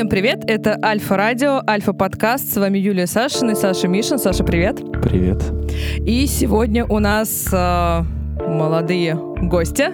Всем привет, это Альфа Радио, Альфа Подкаст. С вами Юлия Сашина и Саша Мишин. Саша, привет. Привет. И сегодня у нас э, молодые гости.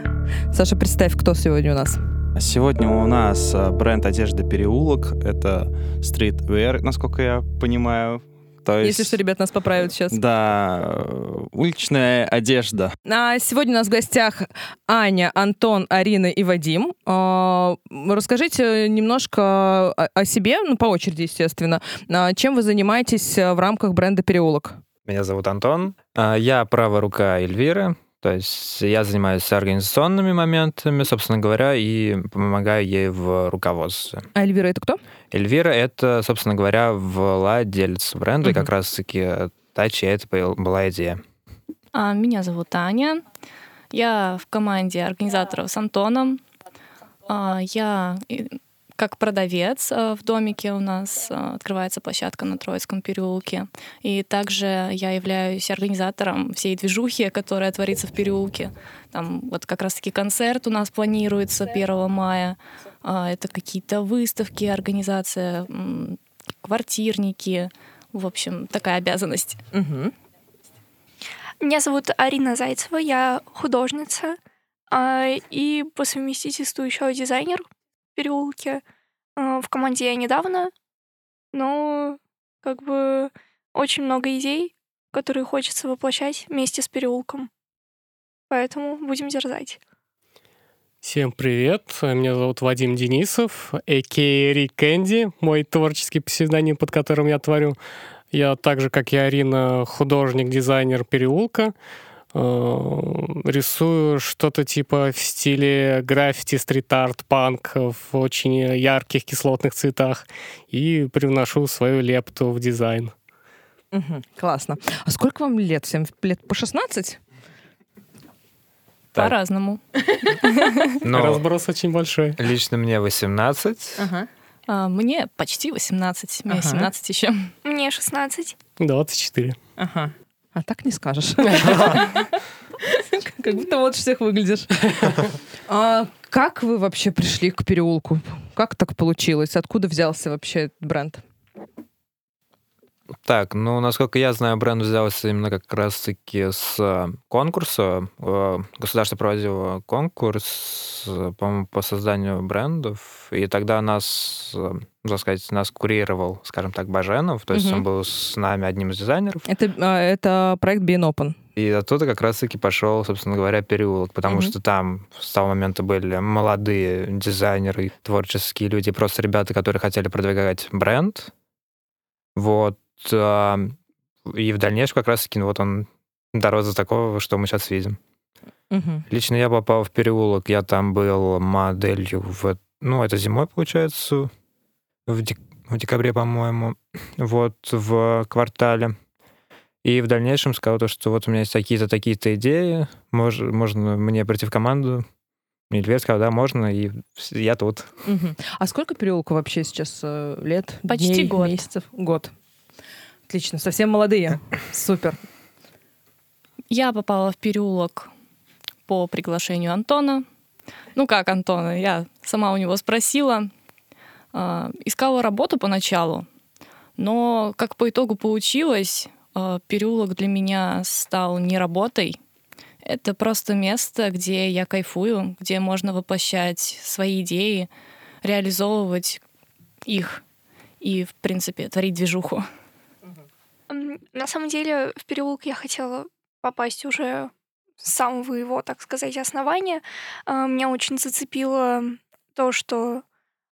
Саша, представь, кто сегодня у нас. Сегодня у нас э, бренд одежды «Переулок». Это стритвер, насколько я понимаю. То есть, Если что, ребят, нас поправят сейчас. Да, э, уличная одежда. А сегодня у нас в гостях Аня, Антон, Арина и Вадим. А, расскажите немножко о себе, ну, по очереди, естественно. А, чем вы занимаетесь в рамках бренда «Переулок»? Меня зовут Антон. А, я правая рука Эльвиры. То есть я занимаюсь организационными моментами, собственно говоря, и помогаю ей в руководстве. А Эльвира это кто? Эльвира это, собственно говоря, владелец бренда, угу. и как раз-таки та, чья это была идея. А, меня зовут Аня. Я в команде организаторов с Антоном. А, я как продавец э, в домике у нас э, открывается площадка на Троицком переулке. И также я являюсь организатором всей движухи, которая творится в переулке. Там вот как раз-таки концерт у нас планируется 1 мая. А, это какие-то выставки, организация, квартирники. В общем, такая обязанность. Угу. Меня зовут Арина Зайцева, я художница а, и по совместительству еще дизайнер переулке. А, в команде я недавно, но как бы очень много идей, которые хочется воплощать вместе с переулком. Поэтому будем дерзать. Всем привет, меня зовут Вадим Денисов, а.к.а. Рик Кэнди, мой творческий псевдоним, под которым я творю. Я так же, как и Арина, художник, дизайнер переулка. Э, рисую что-то типа в стиле граффити, стрит-арт, панк в очень ярких кислотных цветах и привношу свою лепту в дизайн. Угу, классно. А сколько вам лет? Всем лет по 16? По-разному. Но Разброс очень большой. Лично мне 18. Ага. А, мне почти 18. Мне ага. 17 еще. Мне 16. 24. Ага. А так не скажешь. Как будто вот всех выглядишь. А как вы вообще пришли к переулку? Как так получилось? Откуда взялся вообще бренд? Так, ну, насколько я знаю, бренд взялся именно как раз-таки с э, конкурса. Э, государство проводило конкурс, э, по-моему, по созданию брендов, и тогда нас, так сказать, нас курировал, скажем так, Баженов, то есть угу. он был с нами одним из дизайнеров. Это, а, это проект Being Open. И оттуда как раз-таки пошел, собственно говоря, переулок, потому mm что там с того момента были молодые дизайнеры, творческие люди, просто ребята, которые хотели продвигать бренд. Вот. И в дальнейшем как раз-таки ну, вот он дорос до такого, что мы сейчас видим. Угу. Лично я попал в переулок, я там был моделью в... Ну, это зимой, получается, в, дек... в декабре, по-моему, вот, в квартале. И в дальнейшем сказал то, что вот у меня есть такие-то, такие-то идеи, мож... можно мне прийти в команду. Львец сказал, да, можно, и я тут. Угу. А сколько переулку вообще сейчас э, лет? Почти дней, год. Месяцев? Год. Отлично, совсем молодые. Супер. Я попала в переулок по приглашению Антона. Ну как Антона, я сама у него спросила. Э, искала работу поначалу, но как по итогу получилось, э, переулок для меня стал не работой. Это просто место, где я кайфую, где можно воплощать свои идеи, реализовывать их и, в принципе, творить движуху. На самом деле в переулок я хотела попасть уже с самого его, так сказать, основания. А, меня очень зацепило то, что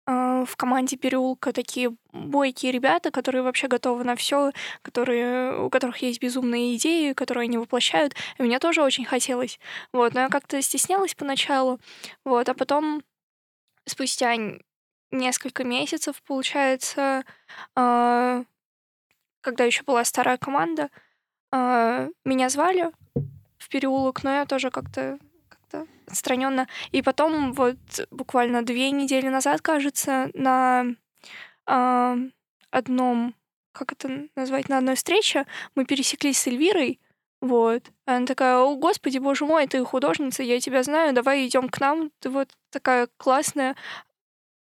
а, в команде переулка такие бойкие ребята, которые вообще готовы на все, которые, у которых есть безумные идеи, которые они воплощают. И мне тоже очень хотелось. Вот, но я как-то стеснялась поначалу. Вот, а потом спустя несколько месяцев, получается, а, когда еще была старая команда, а, меня звали в переулок, но я тоже как-то как отстраненно. И потом вот буквально две недели назад, кажется, на а, одном, как это назвать, на одной встрече мы пересеклись с Эльвирой, вот. Она такая, о, господи, боже мой, ты художница, я тебя знаю, давай идем к нам, ты вот такая классная.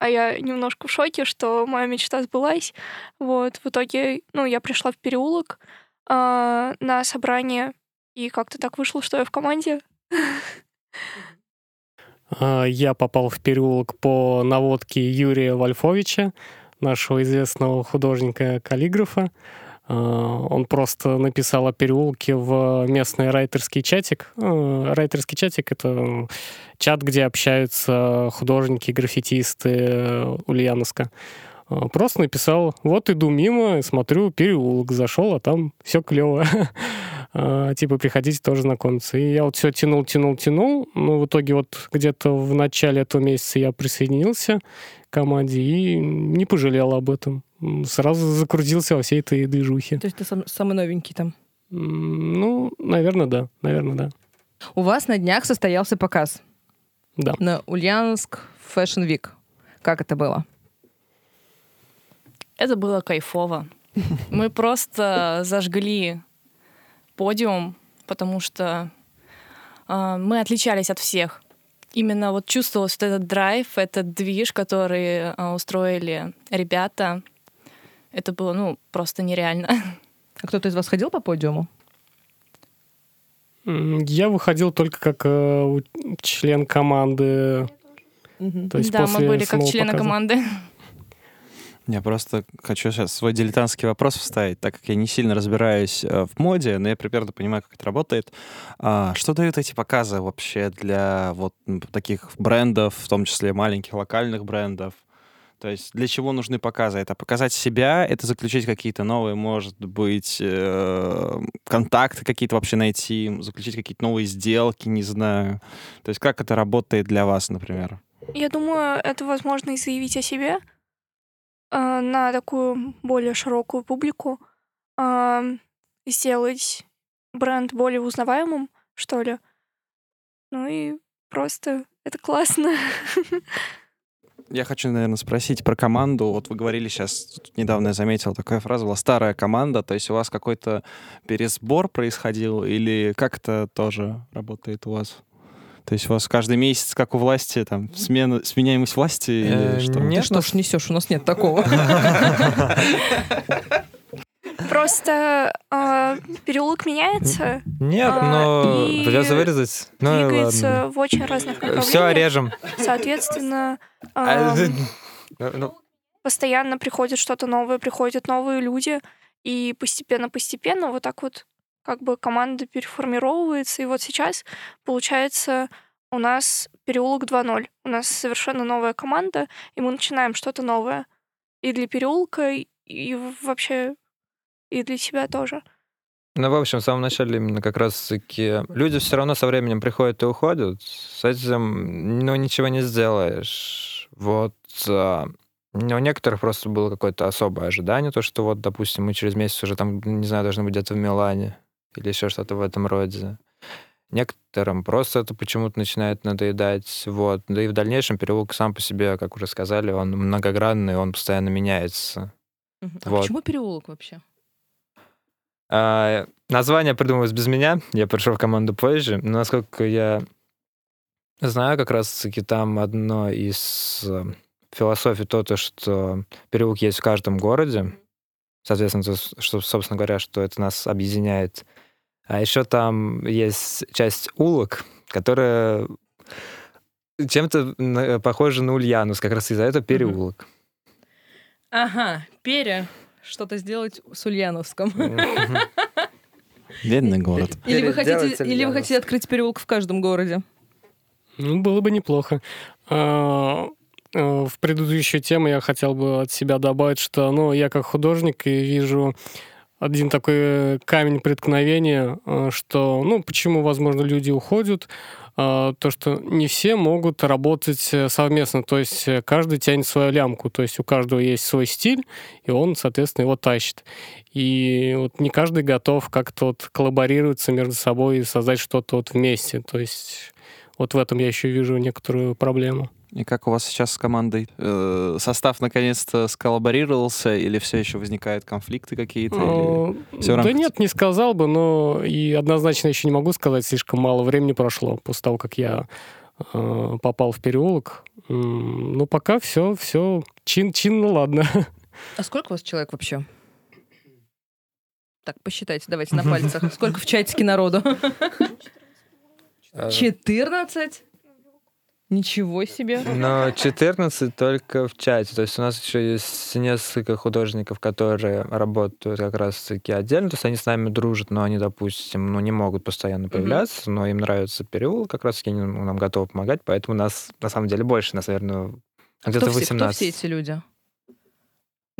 А я немножко в шоке, что моя мечта сбылась. Вот, в итоге, ну, я пришла в переулок э, на собрание, и как-то так вышло, что я в команде. А, я попал в переулок по наводке Юрия Вольфовича, нашего известного художника-каллиграфа. А, он просто написал о переулке в местный райтерский чатик. А, райтерский чатик — это чат, где общаются художники, граффитисты Ульяновска. Просто написал, вот иду мимо, смотрю, переулок зашел, а там все клево. типа, приходите тоже знакомиться. И я вот все тянул, тянул, тянул. Но в итоге вот где-то в начале этого месяца я присоединился команде и не пожалел об этом сразу закрутился во всей этой движухе. То есть ты сам, самый новенький там? Ну, наверное, да. Наверное, да. У вас на днях состоялся показ. Да. На Ульяновск Fashion Week. Как это было? Это было кайфово. Мы просто зажгли подиум, потому что э, мы отличались от всех именно вот чувствовался вот этот драйв, этот движ, который э, устроили ребята. Это было, ну, просто нереально. А кто-то из вас ходил по подиуму? Я выходил только как э, член команды. Угу. То есть да, мы были как члены показа. команды. Я просто хочу сейчас свой дилетантский вопрос вставить, так как я не сильно разбираюсь э, в моде, но я примерно понимаю, как это работает. А, что дают эти показы вообще для вот таких брендов, в том числе маленьких локальных брендов? То есть для чего нужны показы? Это показать себя, это заключить какие-то новые, может быть, э, контакты какие-то вообще найти, заключить какие-то новые сделки, не знаю. То есть как это работает для вас, например? Я думаю, это возможность заявить о себе э, на такую более широкую публику, э, сделать бренд более узнаваемым, что ли. Ну и просто это классно. Я хочу, наверное, спросить про команду. Вот вы говорили сейчас, недавно я заметил, такая фраза была «старая команда», то есть у вас какой-то пересбор происходил или как это тоже работает у вас? То есть у вас каждый месяц, как у власти, там, смена, сменяемость власти или э, что? Нет, Ты что ж несешь? У нас нет такого. Просто э, переулок меняется. Нет, э, но придется вырезать. Ну, двигается ладно. в очень разных направлениях. Все режем. Соответственно, э, ну. постоянно приходит что-то новое, приходят новые люди, и постепенно-постепенно вот так вот как бы команда переформировывается. И вот сейчас, получается, у нас переулок 2.0. У нас совершенно новая команда, и мы начинаем что-то новое. И для переулка, и вообще и для себя тоже. Ну, в общем, в самом начале именно как раз-таки люди все равно со временем приходят и уходят. С этим, ну, ничего не сделаешь. Вот. А, у некоторых просто было какое-то особое ожидание, то, что вот, допустим, мы через месяц уже там, не знаю, должны быть где-то в Милане или еще что-то в этом роде. Некоторым просто это почему-то начинает надоедать. Вот. Да и в дальнейшем переулок сам по себе, как уже сказали, он многогранный, он постоянно меняется. А вот. почему переулок вообще? А, название придумалось без меня. Я пришел в команду позже. Но насколько я знаю, как раз-таки там одно из э, философий то, то, что переулок есть в каждом городе. Соответственно, то, что, собственно говоря, что это нас объединяет. А еще там есть часть улок, которая чем-то похожа на Ульянус, как раз из-за этого переулок. Ага, пере что-то сделать с Ульяновском. Бедный город. Или вы хотите, или вы хотите открыть переулок в каждом городе? Ну, было бы неплохо. А, а, в предыдущую тему я хотел бы от себя добавить, что ну, я как художник и вижу один такой камень преткновения, а, что, ну, почему, возможно, люди уходят, а, то, что не все могут работать э, совместно, то есть э, каждый тянет свою лямку, то есть у каждого есть свой стиль, и он, соответственно, его тащит. И вот не каждый готов как-то вот коллаборироваться между собой и создать что-то вот вместе, то есть вот в этом я еще вижу некоторую проблему. И как у вас сейчас с командой? Э, состав наконец-то сколлаборировался или все еще возникают конфликты какие-то? Или да рамках... нет, не сказал бы, но и однозначно еще не могу сказать, слишком мало времени прошло после того, как я э, попал в переулок. Ну, пока все, все чин, чин, ну ладно. А сколько у вас человек вообще? Так, посчитайте, давайте на пальцах. Сколько в чатике народу? 14? Ничего себе. Но 14 только в чате. То есть у нас еще есть несколько художников, которые работают как раз-таки отдельно. То есть они с нами дружат, но они, допустим, ну, не могут постоянно появляться, но им нравится переулок, как раз-таки они нам готовы помогать. Поэтому нас, на самом деле, больше, нас, наверное, где-то Кто все, 18. кто все эти люди?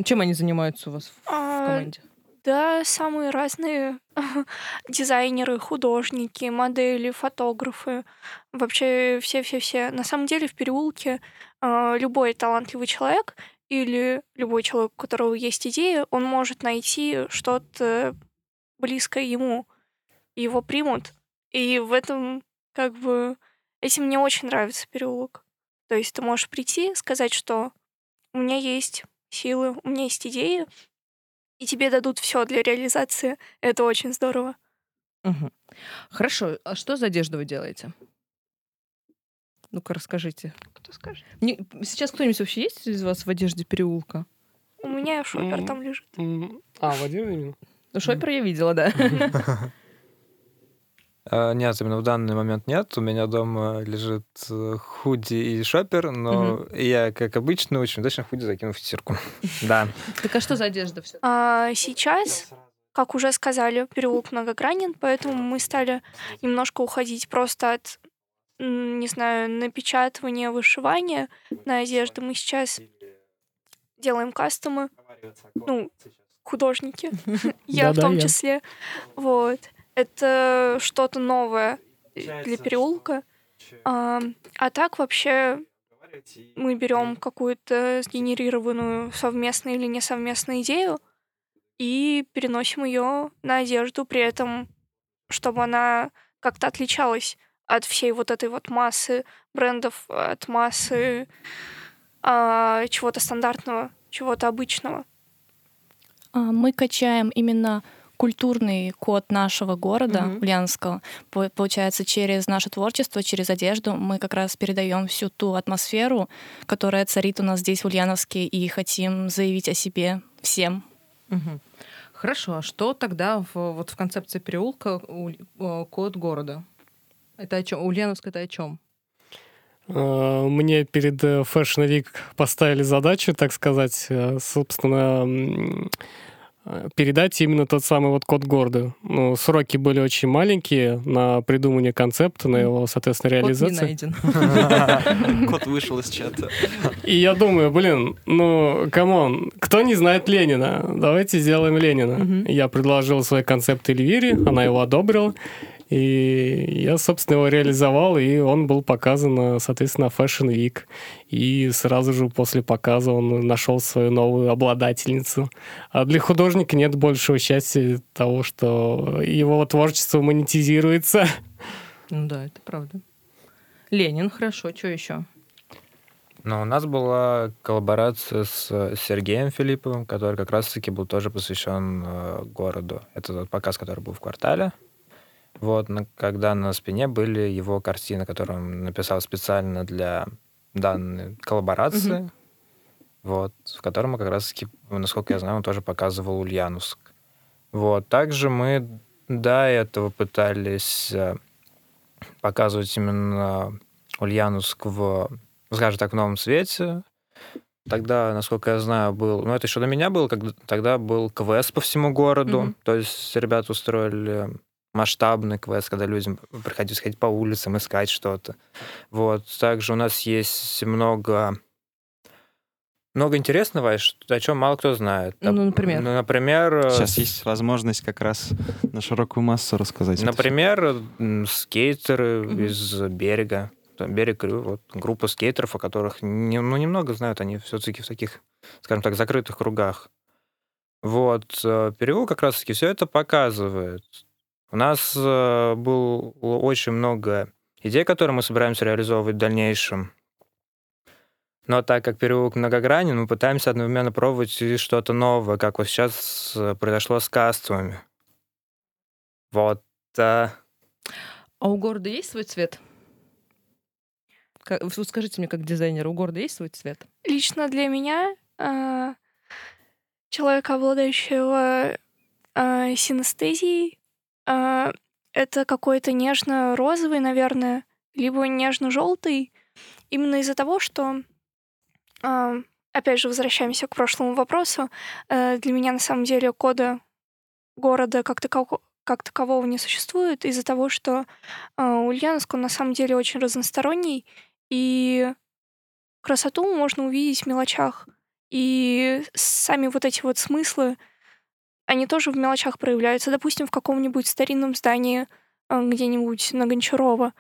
Чем они занимаются у вас в А, команде? Да, самые разные дизайнеры, художники, модели, фотографы. Вообще все-все-все. На самом деле в переулке а, любой талантливый человек или любой человек, у которого есть идея, он может найти что-то близкое ему. Его примут. И в этом как бы... Этим мне очень нравится переулок. То есть ты можешь прийти, сказать, что у меня есть силы, у меня есть идеи, и тебе дадут все для реализации. Это очень здорово. Мгм. Хорошо. А что за одежду вы делаете? Ну-ка, расскажите. Кто скажет? Не- сейчас кто-нибудь вообще есть из вас в одежде переулка? У меня шопер М. там лежит. М, А, Вадим именно? Ну, шопер я видела, да. А, Нет, именно в данный момент нет. У меня дома лежит э, худи и шопер, но я, как обычно, очень удачно худи закинул в стирку. Да. Так а что за одежда все? А сейчас, как уже сказали, переулок многогранен, поэтому мы стали немножко уходить просто от, не знаю, напечатывания, вышивания на одежду. Мы сейчас делаем кастомы, ну, художники, я в том числе. Вот. Это что-то новое для переулка. А, а так вообще мы берем какую-то сгенерированную совместную или несовместную идею и переносим ее на одежду, при этом, чтобы она как-то отличалась от всей вот этой вот массы брендов, от массы а, чего-то стандартного, чего-то обычного. А, Мы качаем именно культурный код нашего города, Мгм. Ульяновского. По- Получается, через наше творчество, через одежду мы как раз передаем всю ту атмосферу, которая царит у нас здесь, в Ульяновске, и хотим заявить о себе всем. Мгм. Хорошо, а что тогда в, вот в концепции переулка у- э, код города? Это о чем? Ульяновск это о чем? Э, Мне перед э, Fashion Week поставили задачу, так сказать, собственно, передать именно тот самый вот код города. Ну, сроки были очень маленькие на придумывание концепта, на его, соответственно, Код не реализацию. найден. Код вышел из чата. И я думаю, блин, ну, come on, кто не знает Ленина? Давайте сделаем Ленина. Я предложил свой концепт Эльвире, она его одобрила. И я, собственно, его реализовал, и он был показан, э, соответственно, Fashion Week. И сразу же после показа он нашел свою новую обладательницу. А для художника нет большего счастья того, что его творчество монетизируется. Ну да, это правда. Ленин, хорошо, что еще? Но у нас была коллаборация с э, Сергеем Филипповым, который как раз-таки был тоже посвящен э, городу. Это тот показ, который был в квартале. Вот, когда на спине были его картины, которые он написал специально для данной коллаборации. Вот, в котором мы как раз-таки, насколько я знаю, он тоже показывал Ульяновск. Вот, также мы до этого пытались э, показывать именно Ульяновск в скажем так, в новом свете. Тогда, насколько я знаю, был... Ну, это еще до меня было, когда тогда был квест по всему городу. Мгм. То есть ребята устроили масштабный квест, когда людям приходилось ходить по улицам, искать что-то. Вот. Также у нас есть много много интересного, о чем мало кто знает. Ну, например? Ну, например, э, Сейчас есть возможность как раз на широкую массу рассказать. Например, скейтеры Мгм. из берега. Там берег, Крю, вот группа скейтеров, о которых не- ну, немного знают, они все-таки в таких, скажем так, закрытых кругах. Вот, э, переулок как раз-таки все это показывает. У нас э, было очень много идей, которые мы собираемся реализовывать в дальнейшем. Но так как переулок многогранен, мы пытаемся одновременно пробовать и что-то новое, как вот сейчас э, произошло с кастовыми. Вот. э, А у города есть свой цвет? Как- Скажите мне, как дизайнер, у города есть свой цвет? Лично для меня а, человека, обладающего синестезией, а, это какой-то нежно-розовый, наверное, либо нежно-желтый, именно из-за того, что, а, опять же, возвращаемся к прошлому вопросу, э, для меня на самом деле кода города как, таково- как такового не существует из-за того, что а, Ульяновск, он на самом деле очень разносторонний, и красоту можно увидеть в мелочах. И сами вот эти вот смыслы, они тоже в мелочах проявляются. Допустим, в каком-нибудь старинном здании а, где-нибудь на Гончарова.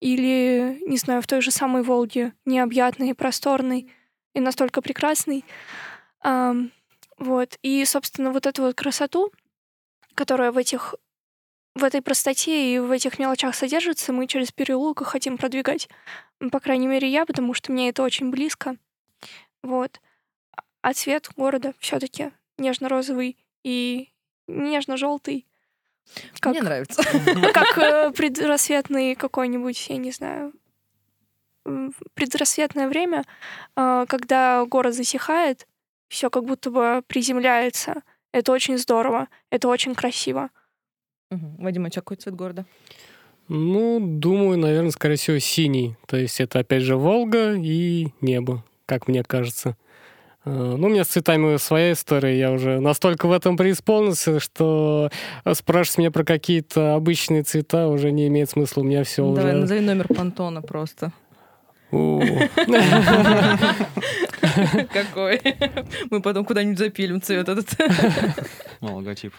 Или, не знаю, в той же самой Волге, необъятной, просторной и настолько прекрасной. Вот. И, собственно, вот эту вот красоту, которая в этих в этой простоте и в этих мелочах содержится, мы через переулок и хотим продвигать. М, По крайней мере, я, потому что мне это очень близко. Вот. А цвет города все таки нежно-розовый и нежно-желтый. Как, Мне нравится. как э, предрассветный какой-нибудь, я не знаю, предрассветное время, э, когда город засихает, все как будто бы приземляется. Это очень здорово, это очень красиво. Мгм. Вадим, а какой цвет города? Ну, думаю, наверное, скорее всего, синий. То есть это, опять же, Волга и небо, как мне кажется. Э, Ну, у меня с цветами своя история. Я уже настолько в этом преисполнился, что спрашивать меня про какие-то обычные цвета уже не имеет смысла. У меня все Давай, уже... назови номер понтона просто. Какой? Мы потом куда-нибудь запилим цвет этот. Ну, логотип.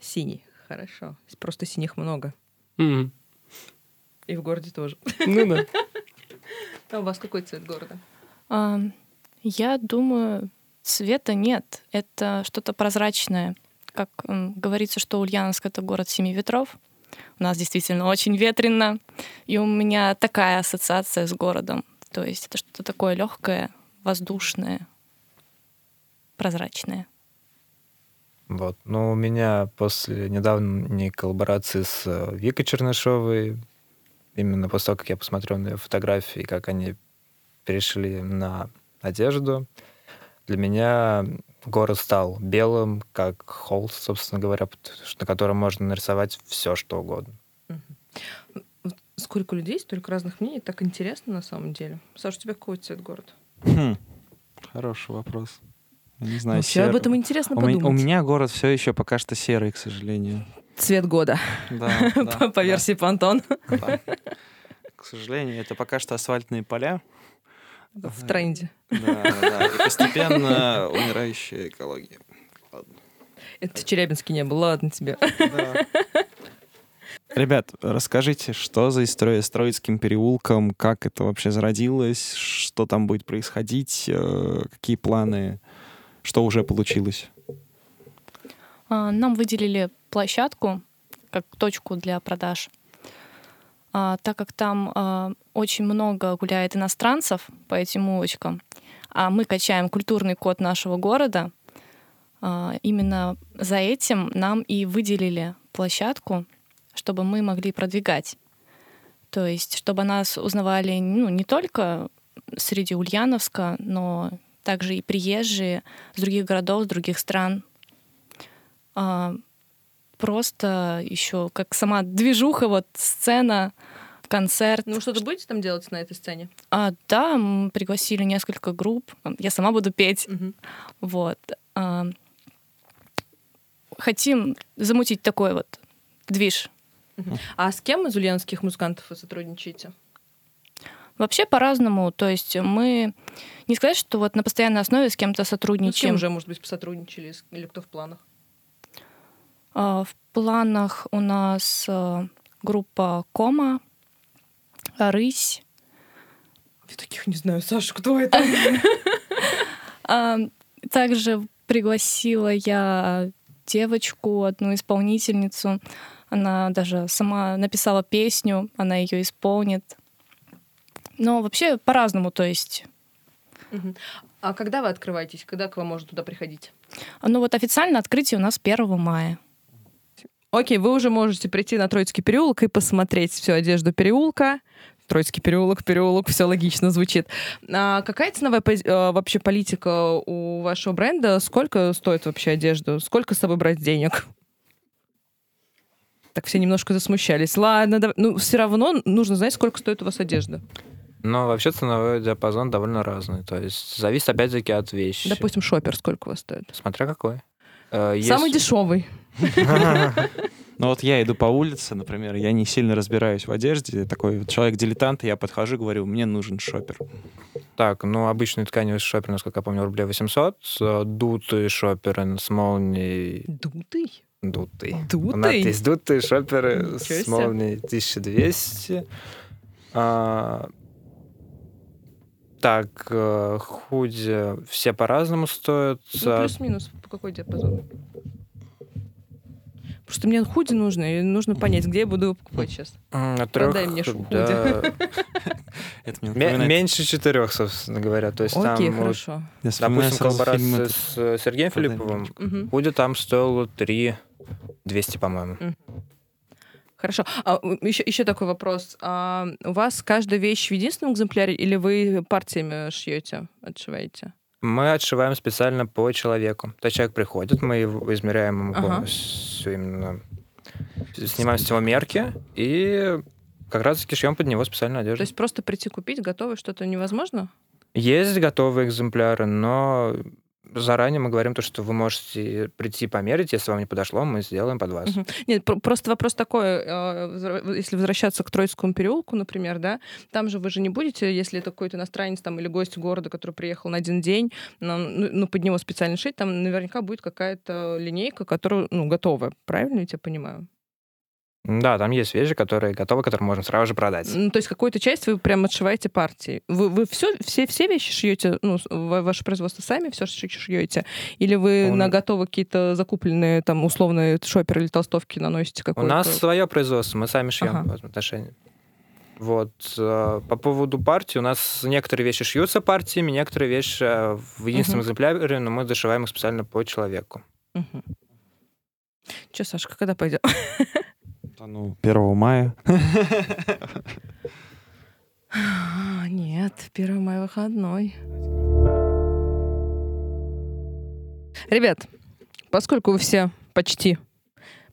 Синий. Хорошо. Просто синих много. И в городе тоже. Ну да. А у вас какой цвет города? Я думаю, цвета нет. Это что-то прозрачное. Как говорится, что Ульяновск — это город семи ветров. У нас действительно очень ветрено. И у меня такая ассоциация с городом. То есть это что-то такое легкое, воздушное, прозрачное. Вот. Но у меня после недавней коллаборации с э, Викой Чернышовой, именно после того, как я посмотрел на ее фотографии, как они перешли на одежду, для меня город стал белым, как холст, собственно говоря, на котором можно нарисовать все, что угодно. Сколько людей, столько разных мнений. Так интересно на самом деле. Саша, у тебя какой цвет города? Хм, Хороший вопрос. Не знаю, Вообще об этом интересно У, подумать. у меня город все еще пока что серый, к сожалению. Цвет года. Да, По да, по версии Пантон. да. К сожалению, это пока что асфальтные поля. В тренде. Да. И постепенно умирающая экология. Ладно. Это в Челябинске не было. Ладно тебе. Да. Ребят, расскажите, что за история с Троицким переулком, как это вообще зародилось, что там будет происходить, э, какие планы, что уже получилось? А, Нам выделили площадку как точку для продаж. А, Так как там а, очень много гуляет иностранцев по этим улочкам, а мы качаем культурный код нашего города, а, именно за этим нам и выделили площадку, чтобы мы могли продвигать. То есть, чтобы нас узнавали ну, не только среди Ульяновска, но также и приезжие с других городов, с других стран. Просто еще как сама движуха, вот сцена, концерт. Ну, что-то будете там делать на этой сцене? А, да, мы пригласили несколько групп. Я сама буду петь. Мгм. Вот. А, хотим замутить такой вот движ. А с кем из ульяновских музыкантов вы сотрудничаете? Вообще по-разному. То есть мы не сказать, что вот на постоянной основе с кем-то Ну, с сотрудничаем. кем уже, может быть, посотрудничали? с- Или кто в планах? А, В планах у нас а, группа Кома, Рысь. Я таких не знаю. Саша, кто это? А, Также пригласила я девочку, одну исполнительницу. Она даже сама написала песню, она ее исполнит. Но вообще по-разному, то есть. А когда вы открываетесь? Когда к вам можно туда приходить? Ну вот официально открытие у нас 1 мая. Окей, вы уже можете прийти на Троицкий переулок и посмотреть всю одежду переулка. Троицкий переулок, переулок, все логично звучит. А какая ценовая пози- э, вообще политика у вашего бренда? Сколько стоит вообще одежда? Сколько с собой брать денег? Так все немножко засмущались. Ладно, дав- ну все равно нужно знать, сколько стоит у вас одежда. Но вообще ценовой диапазон довольно разный. То есть зависит опять-таки от вещи. Допустим, шопер сколько у вас стоит? Смотря какой. Э, Самый если- дешевый. Ну вот я иду по улице, например, я не сильно разбираюсь в одежде, такой вот человек-дилетант, я подхожу, говорю, мне нужен шопер. Так, ну, обычный тканевый шопер, насколько я помню, рублей 800. э, Дутые шоперы с молнией... Дутый? Дутый. Дутый? Надпись дутые шоперы Ничего с молнией 1200. А, Так, э, худи все по-разному стоят. Ну, плюс-минус, по какой диапазон? Просто мне худи нужно, и нужно понять, где я буду его покупать сейчас. От трех, Продай мне шу- да, Это мне ме- напоминает- меньше четырех, собственно говоря. То есть Окей, там, хорошо. допустим, коллаборация с Сергеем «Продай мне Филипповым. ручку». Мгм. Худи там стоило 3 200, по-моему. Хорошо. А, еще, еще такой вопрос. А, у вас каждая вещь в единственном экземпляре или вы партиями шьете, отшиваете? Мы отшиваем специально по человеку. То есть человек приходит, мы его измеряем ему Ага. полностью именно... Снимаем с него мерки и как раз-таки шьем под него специальную одежду. То есть просто прийти купить готовое что-то невозможно? Есть готовые экземпляры, но заранее мы говорим то, что вы можете прийти померить, если вам не подошло, мы сделаем под вас. Мгм. Нет, про- просто вопрос такой, взра- если возвращаться к Троицкому переулку, например, да, там же вы же не будете, если это какой-то иностранец там или гость города, который приехал на один день, ну, ну, под него специально шить, там наверняка будет какая-то линейка, которая, ну, готовая, правильно я тебя понимаю? Да, там есть вещи, которые готовы, которые можно сразу же продать. Ну, то есть какую-то часть вы прям отшиваете партии. Вы, вы все, все, все вещи шьете, ну, ваше производство сами все шьете? Или вы Он- на готово какие-то закупленные, там, условные шоперы или толстовки наносите У какой-то? нас свое производство, мы сами шьем Ага. в этом отношении. Вот. э, По поводу партии, у нас некоторые вещи шьются партиями, некоторые вещи э, в единственном Мгм. экземпляре, но мы зашиваем их специально по человеку. Че, Сашка, когда пойдем? Да ну, 1 мая. Нет, 1 мая выходной. Ребят, поскольку вы все почти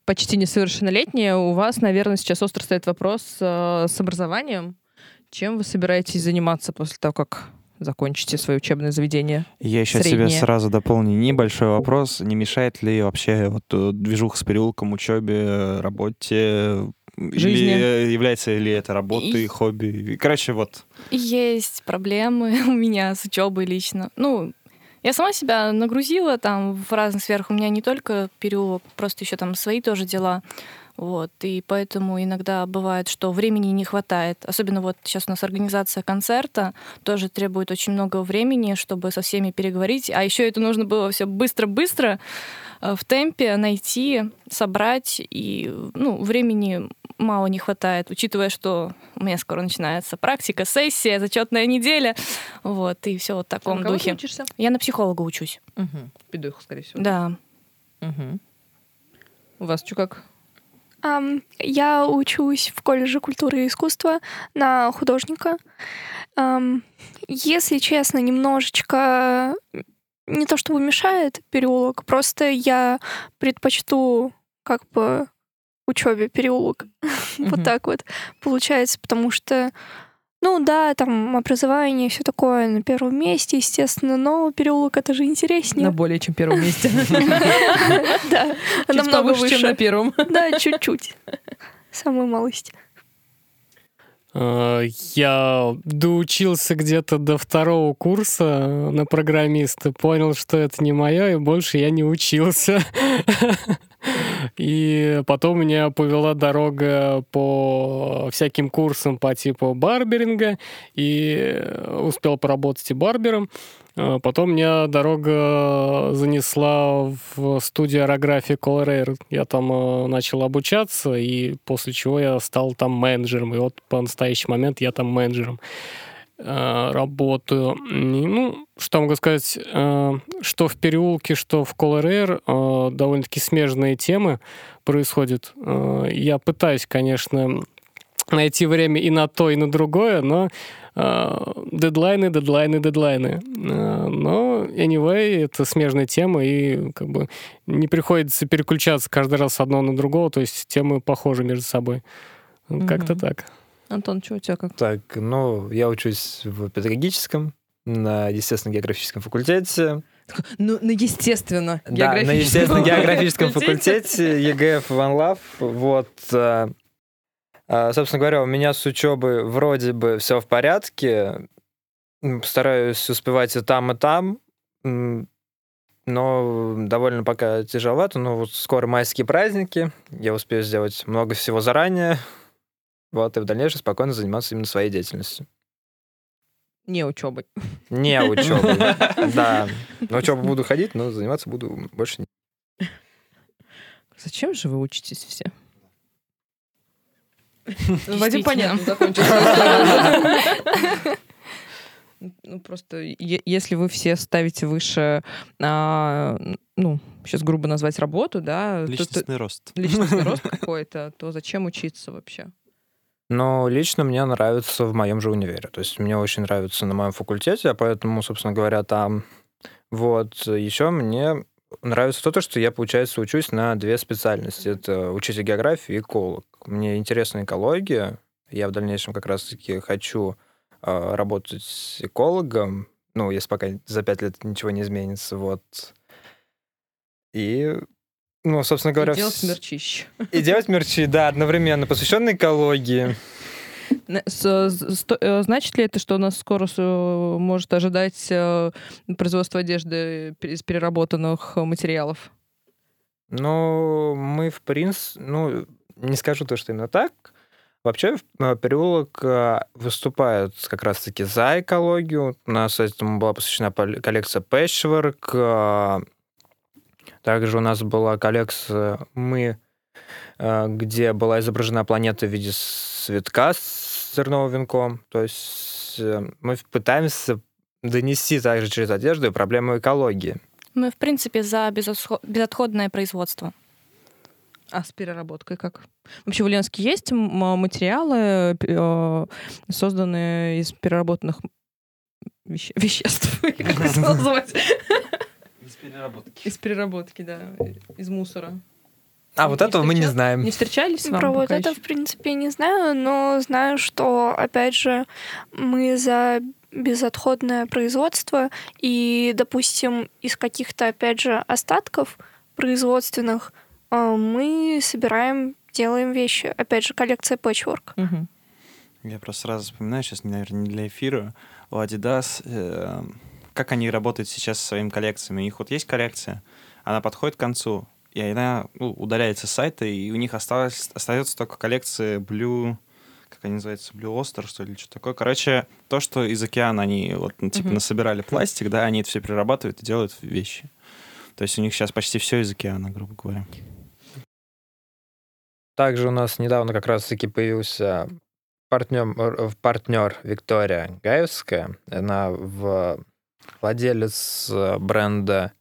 почти несовершеннолетние, у вас, наверное, сейчас остро стоит вопрос э, с образованием. Чем вы собираетесь заниматься после того, как закончите свое учебное заведение? Я еще себе Среднее. сразу дополню небольшой вопрос. Не мешает ли вообще вот э, движуха с переулком, учебе, работе? Жизни. Или является ли это работой, И- хобби? Короче, вот. Есть проблемы у меня с учебой лично. Ну, я сама себя нагрузила там в разных сферах. У меня не только переулок, просто еще там свои тоже дела. Вот, и поэтому иногда бывает, что времени не хватает. Особенно вот сейчас у нас организация концерта тоже требует очень много времени, чтобы со всеми переговорить. А еще это нужно было все быстро-быстро э, в темпе найти, собрать. И ну, времени мало не хватает, учитывая, что у меня скоро начинается практика, сессия, зачетная неделя. Вот, и все вот в таком На кого ты духе. учишься? Я на психолога учусь. Угу. Педух, скорее всего. Да. Мгм. У вас что как? Ам, я учусь в колледже культуры и искусства на художника. Ам, если честно, немножечко не то чтобы мешает переулок, просто я предпочту как бы учебе переулок. Вот Мгм. так вот получается, потому что ну да, там образование, все такое на первом месте, естественно, но переулок это же интереснее. На более чем первом месте. Да, намного повыше, чем на выше. первом. Да, чуть-чуть. Самую малость. Э, Я доучился где-то до второго курса на программиста, понял, что это не мое, и больше я не учился. И потом меня повела дорога по всяким курсам по типу барберинга, и успел поработать и барбером. А Потом меня дорога занесла в студию аэрографии Color Я там э, начал обучаться, и после чего я стал там менеджером. И вот по настоящий момент я там менеджером. Э, работаю. И, ну, что могу сказать, э, что в переулке, что в Color Air довольно-таки смежные темы происходят. Я пытаюсь, конечно, найти время и на то, и на другое, но дедлайны, дедлайны, дедлайны. Но, anyway, это смежная тема, и как бы не приходится переключаться каждый раз с одного на другого, то есть темы похожи между собой. Как-то так. Антон, что у тебя как? Так, ну, я учусь в педагогическом, на естественно-географическом факультете. Ну, на естественно. Да, на естественно-географическом факультете ЕГФ One Love. Вот, э, э, собственно говоря, у меня с учебой вроде бы все в порядке. Стараюсь успевать и там, и там. Но довольно пока тяжеловато. Но вот скоро майские праздники. Я успею сделать много всего заранее. Вот, и в дальнейшем спокойно заниматься именно своей деятельностью. Не учебой. Не учебой, да. На учебу буду ходить, но заниматься буду больше не. Зачем же вы учитесь все? Вадим, понятно. Ну, просто если вы все ставите выше, а, ну, сейчас грубо назвать работу, да... Личностный то, рост. Личностный рост какой-то, то зачем учиться вообще? Но лично мне нравится в моем же универе. То есть мне очень нравится на моем факультете, а поэтому, собственно говоря, там. Вот. Еще мне нравится то, что я, получается, учусь на две специальности. Это учитель географии и эколог. Мне интересна экология. Я в дальнейшем как раз-таки хочу э, работать экологом. Ну, если пока за пять лет ничего не изменится. Вот. И ну, собственно говоря... И делать мерчище. И делать мерчи, да, одновременно, посвященный экологии. Э, значит ли это, что у нас скоро может ожидать э, производство одежды из переработанных материалов? Ну, мы, в принципе, ну, не скажу то, что именно так. Вообще, э, переулок выступает как раз-таки за экологию. У нас этому была посвящена коллекция Patchwork, также у нас была коллекция «Мы», э, где была изображена планета в виде цветка с зерновым венком. То есть э, мы пытаемся донести также через одежду проблему экологии. Мы, в принципе, за безотходное производство. А с переработкой как? Вообще в Ульяновске есть материалы, э, созданные из переработанных веще- веществ? Как это назвать? Из переработки. Из переработки, да. Из мусора. А, вот этого мы не знаем. Не встречались вам Про вот это, еще? в принципе, не знаю, но знаю, что, опять же, мы за безотходное производство, и, допустим, из каких-то, опять же, остатков производственных э, мы собираем, делаем вещи. Опять же, коллекция Patchwork. Угу. Я просто сразу вспоминаю, сейчас, наверное, не для эфира, у Adidas э, как они работают сейчас со своими коллекциями. У них вот есть коллекция, она подходит к концу, и она ну, удаляется с сайта, и у них осталось, остается только коллекция Blue, как они называются, Blue Oster, что ли, что такое. Короче, то, что из океана они вот, ну, типа, насобирали пластик, да, они это все перерабатывают и делают вещи. То есть у них сейчас почти все из океана, грубо говоря. Также у нас недавно как раз-таки появился партнер, партнер Виктория Гаевская. Она в владелец э, бренда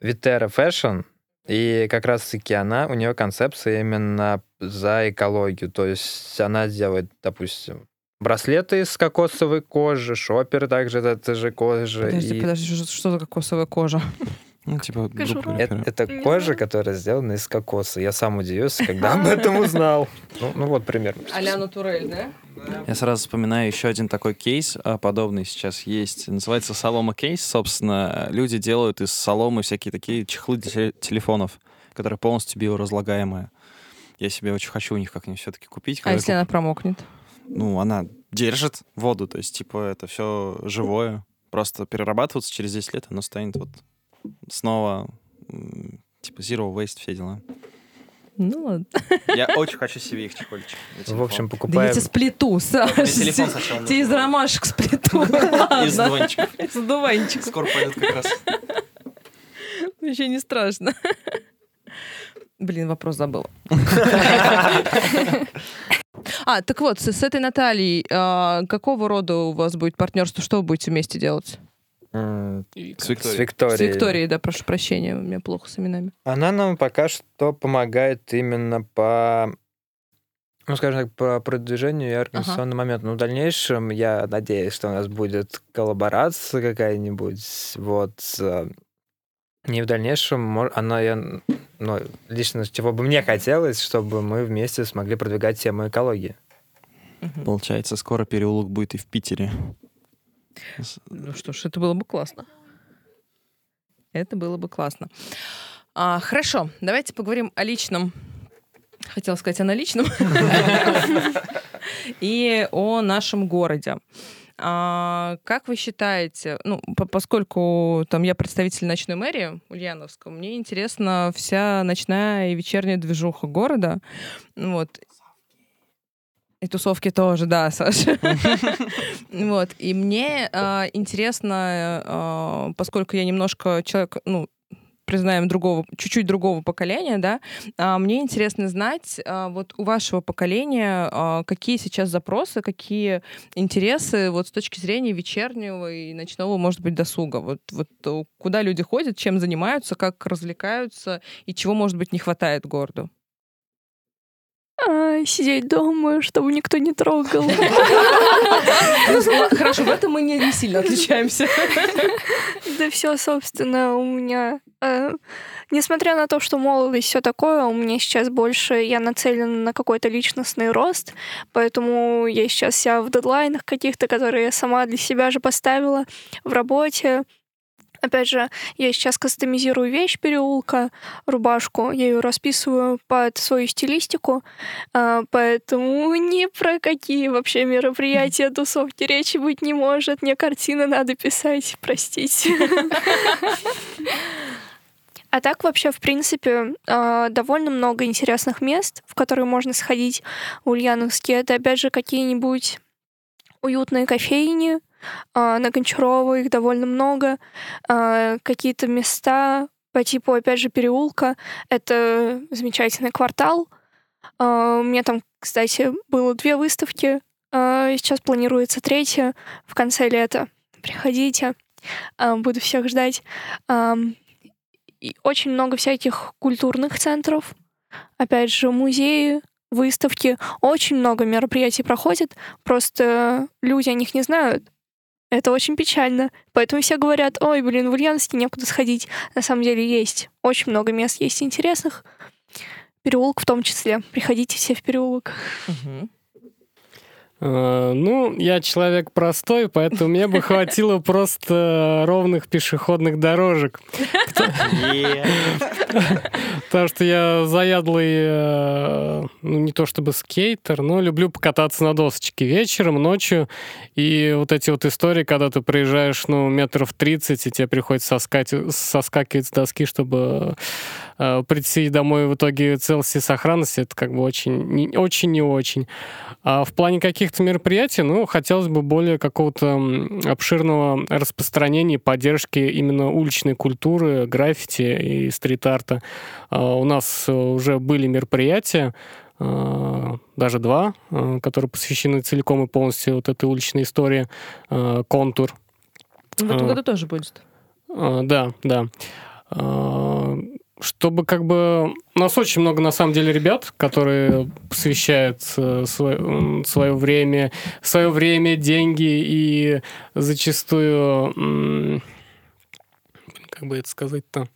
Vitera Fashion, и как раз-таки она, у нее концепция именно за экологию. То есть она делает, допустим, браслеты из кокосовой кожи, шопер также это же кожа. Подожди, и... подожди, что, что за кокосовая кожа? Ну, типа, это, это кожа, знаю. которая сделана из кокоса. Я сам удивился, когда об этом узнал. Ну, ну вот примерно. А-ля натурель, да? Я сразу вспоминаю еще один такой кейс, а, подобный сейчас есть. Называется солома кейс. Собственно, люди делают из соломы всякие такие чехлы для телефонов, которые полностью биоразлагаемые. Я себе очень хочу у них как-нибудь все-таки купить. А если куп... она промокнет? Ну, она держит воду, то есть, типа, это все живое. Просто перерабатываться через 10 лет оно станет вот снова типа zero waste, все дела. Ну ладно. Я очень хочу себе их чехольчик. В общем, покупаем... Да я сплету, Саш. телефон сначала. Тебе из ромашек сплету. Из дуванчиков. Из дуванчиков. Скоро пойдет как раз. Вообще не страшно. Блин, вопрос забыла. А, так вот, с, с этой Натальей а, какого рода у вас будет партнерство? Что вы будете вместе делать? С С Викторией. С Викторией, да, прошу прощения, у меня плохо с именами. Она нам пока что помогает именно по, ну, скажем так, по продвижению и организационному моменту. Но в дальнейшем я надеюсь, что у нас будет коллаборация какая-нибудь. Вот. э, И в дальнейшем она, я, ну, лично чего бы мне хотелось, чтобы мы вместе смогли продвигать тему экологии. Получается, скоро переулок будет и в Питере. Ну что ж, это было бы классно. Это было бы классно. А, хорошо, давайте поговорим о личном. Хотела сказать о наличном. И о нашем городе. А, как вы считаете, ну, по- поскольку там я представитель ночной мэрии Ульяновска, мне интересна вся ночная и вечерняя движуха города. Вот. И тусовки тоже, да, Саша. Вот. И мне а, интересно, а, поскольку я немножко человек, ну, признаем, другого, чуть-чуть другого поколения, да, а, мне интересно знать, а, вот у вашего поколения а, какие сейчас запросы, какие интересы вот с точки зрения вечернего и ночного, может быть, досуга. Вот, вот э, куда люди ходят, чем занимаются, как развлекаются и чего, может быть, не хватает городу. А, сидеть дома, чтобы никто не трогал. Ну, Хорошо, в этом мы не, сильно отличаемся. Да все, собственно, у меня... э, Несмотря на то, что молодость все такое, у меня сейчас больше я нацелена на какой-то личностный рост, поэтому я сейчас вся в дедлайнах каких-то, которые я сама для себя же поставила в работе. Опять же, я сейчас кастомизирую вещь переулка, рубашку, я ее расписываю под свою стилистику, а, поэтому ни про какие вообще мероприятия, тусовки речи быть не может. Мне картины надо писать, простите. А так вообще, в принципе, а, довольно много интересных мест, в которые можно сходить в Ульяновске. Это, опять же, какие-нибудь уютные кофейни, на Гончарова их довольно много, а, какие-то места по типу, опять же, переулка. Это замечательный квартал. А, У меня там, кстати, было две выставки. а, Сейчас планируется третья в конце лета. Приходите. А, Буду всех ждать. И очень много всяких культурных центров. Опять же, музеи, выставки. Очень много мероприятий проходит. Просто люди о них не знают. Это очень печально. Поэтому все говорят, ой, блин, в Ульяновске некуда сходить. На самом деле есть. Очень много мест есть интересных. Переулок в том числе. Приходите все в переулок. Э, Ну, я человек простой, поэтому мне бы хватило просто ровных пешеходных дорожек. Потому что я заядлый, э, ну, не то чтобы скейтер, но люблю покататься на досочке вечером, ночью. И вот эти вот истории, когда ты проезжаешь, ну, метров 30, и тебе приходится соскакивать с доски, чтобы э, прийти домой в итоге целости и сохранности, это как бы очень, очень не очень. А в плане каких-то мероприятий, ну, хотелось бы более какого-то обширного распространения поддержки именно уличной культуры, граффити и стрит-арта. А, У нас э, уже были мероприятия, э, даже два, э, которые посвящены целиком и полностью вот этой уличной истории. Контур. В этом А. году тоже будет. А, Да, да. Чтобы как бы... У нас очень много, на самом деле, ребят, которые посвящают э, свое, свое время, свое время, деньги и зачастую... Как бы это сказать-то?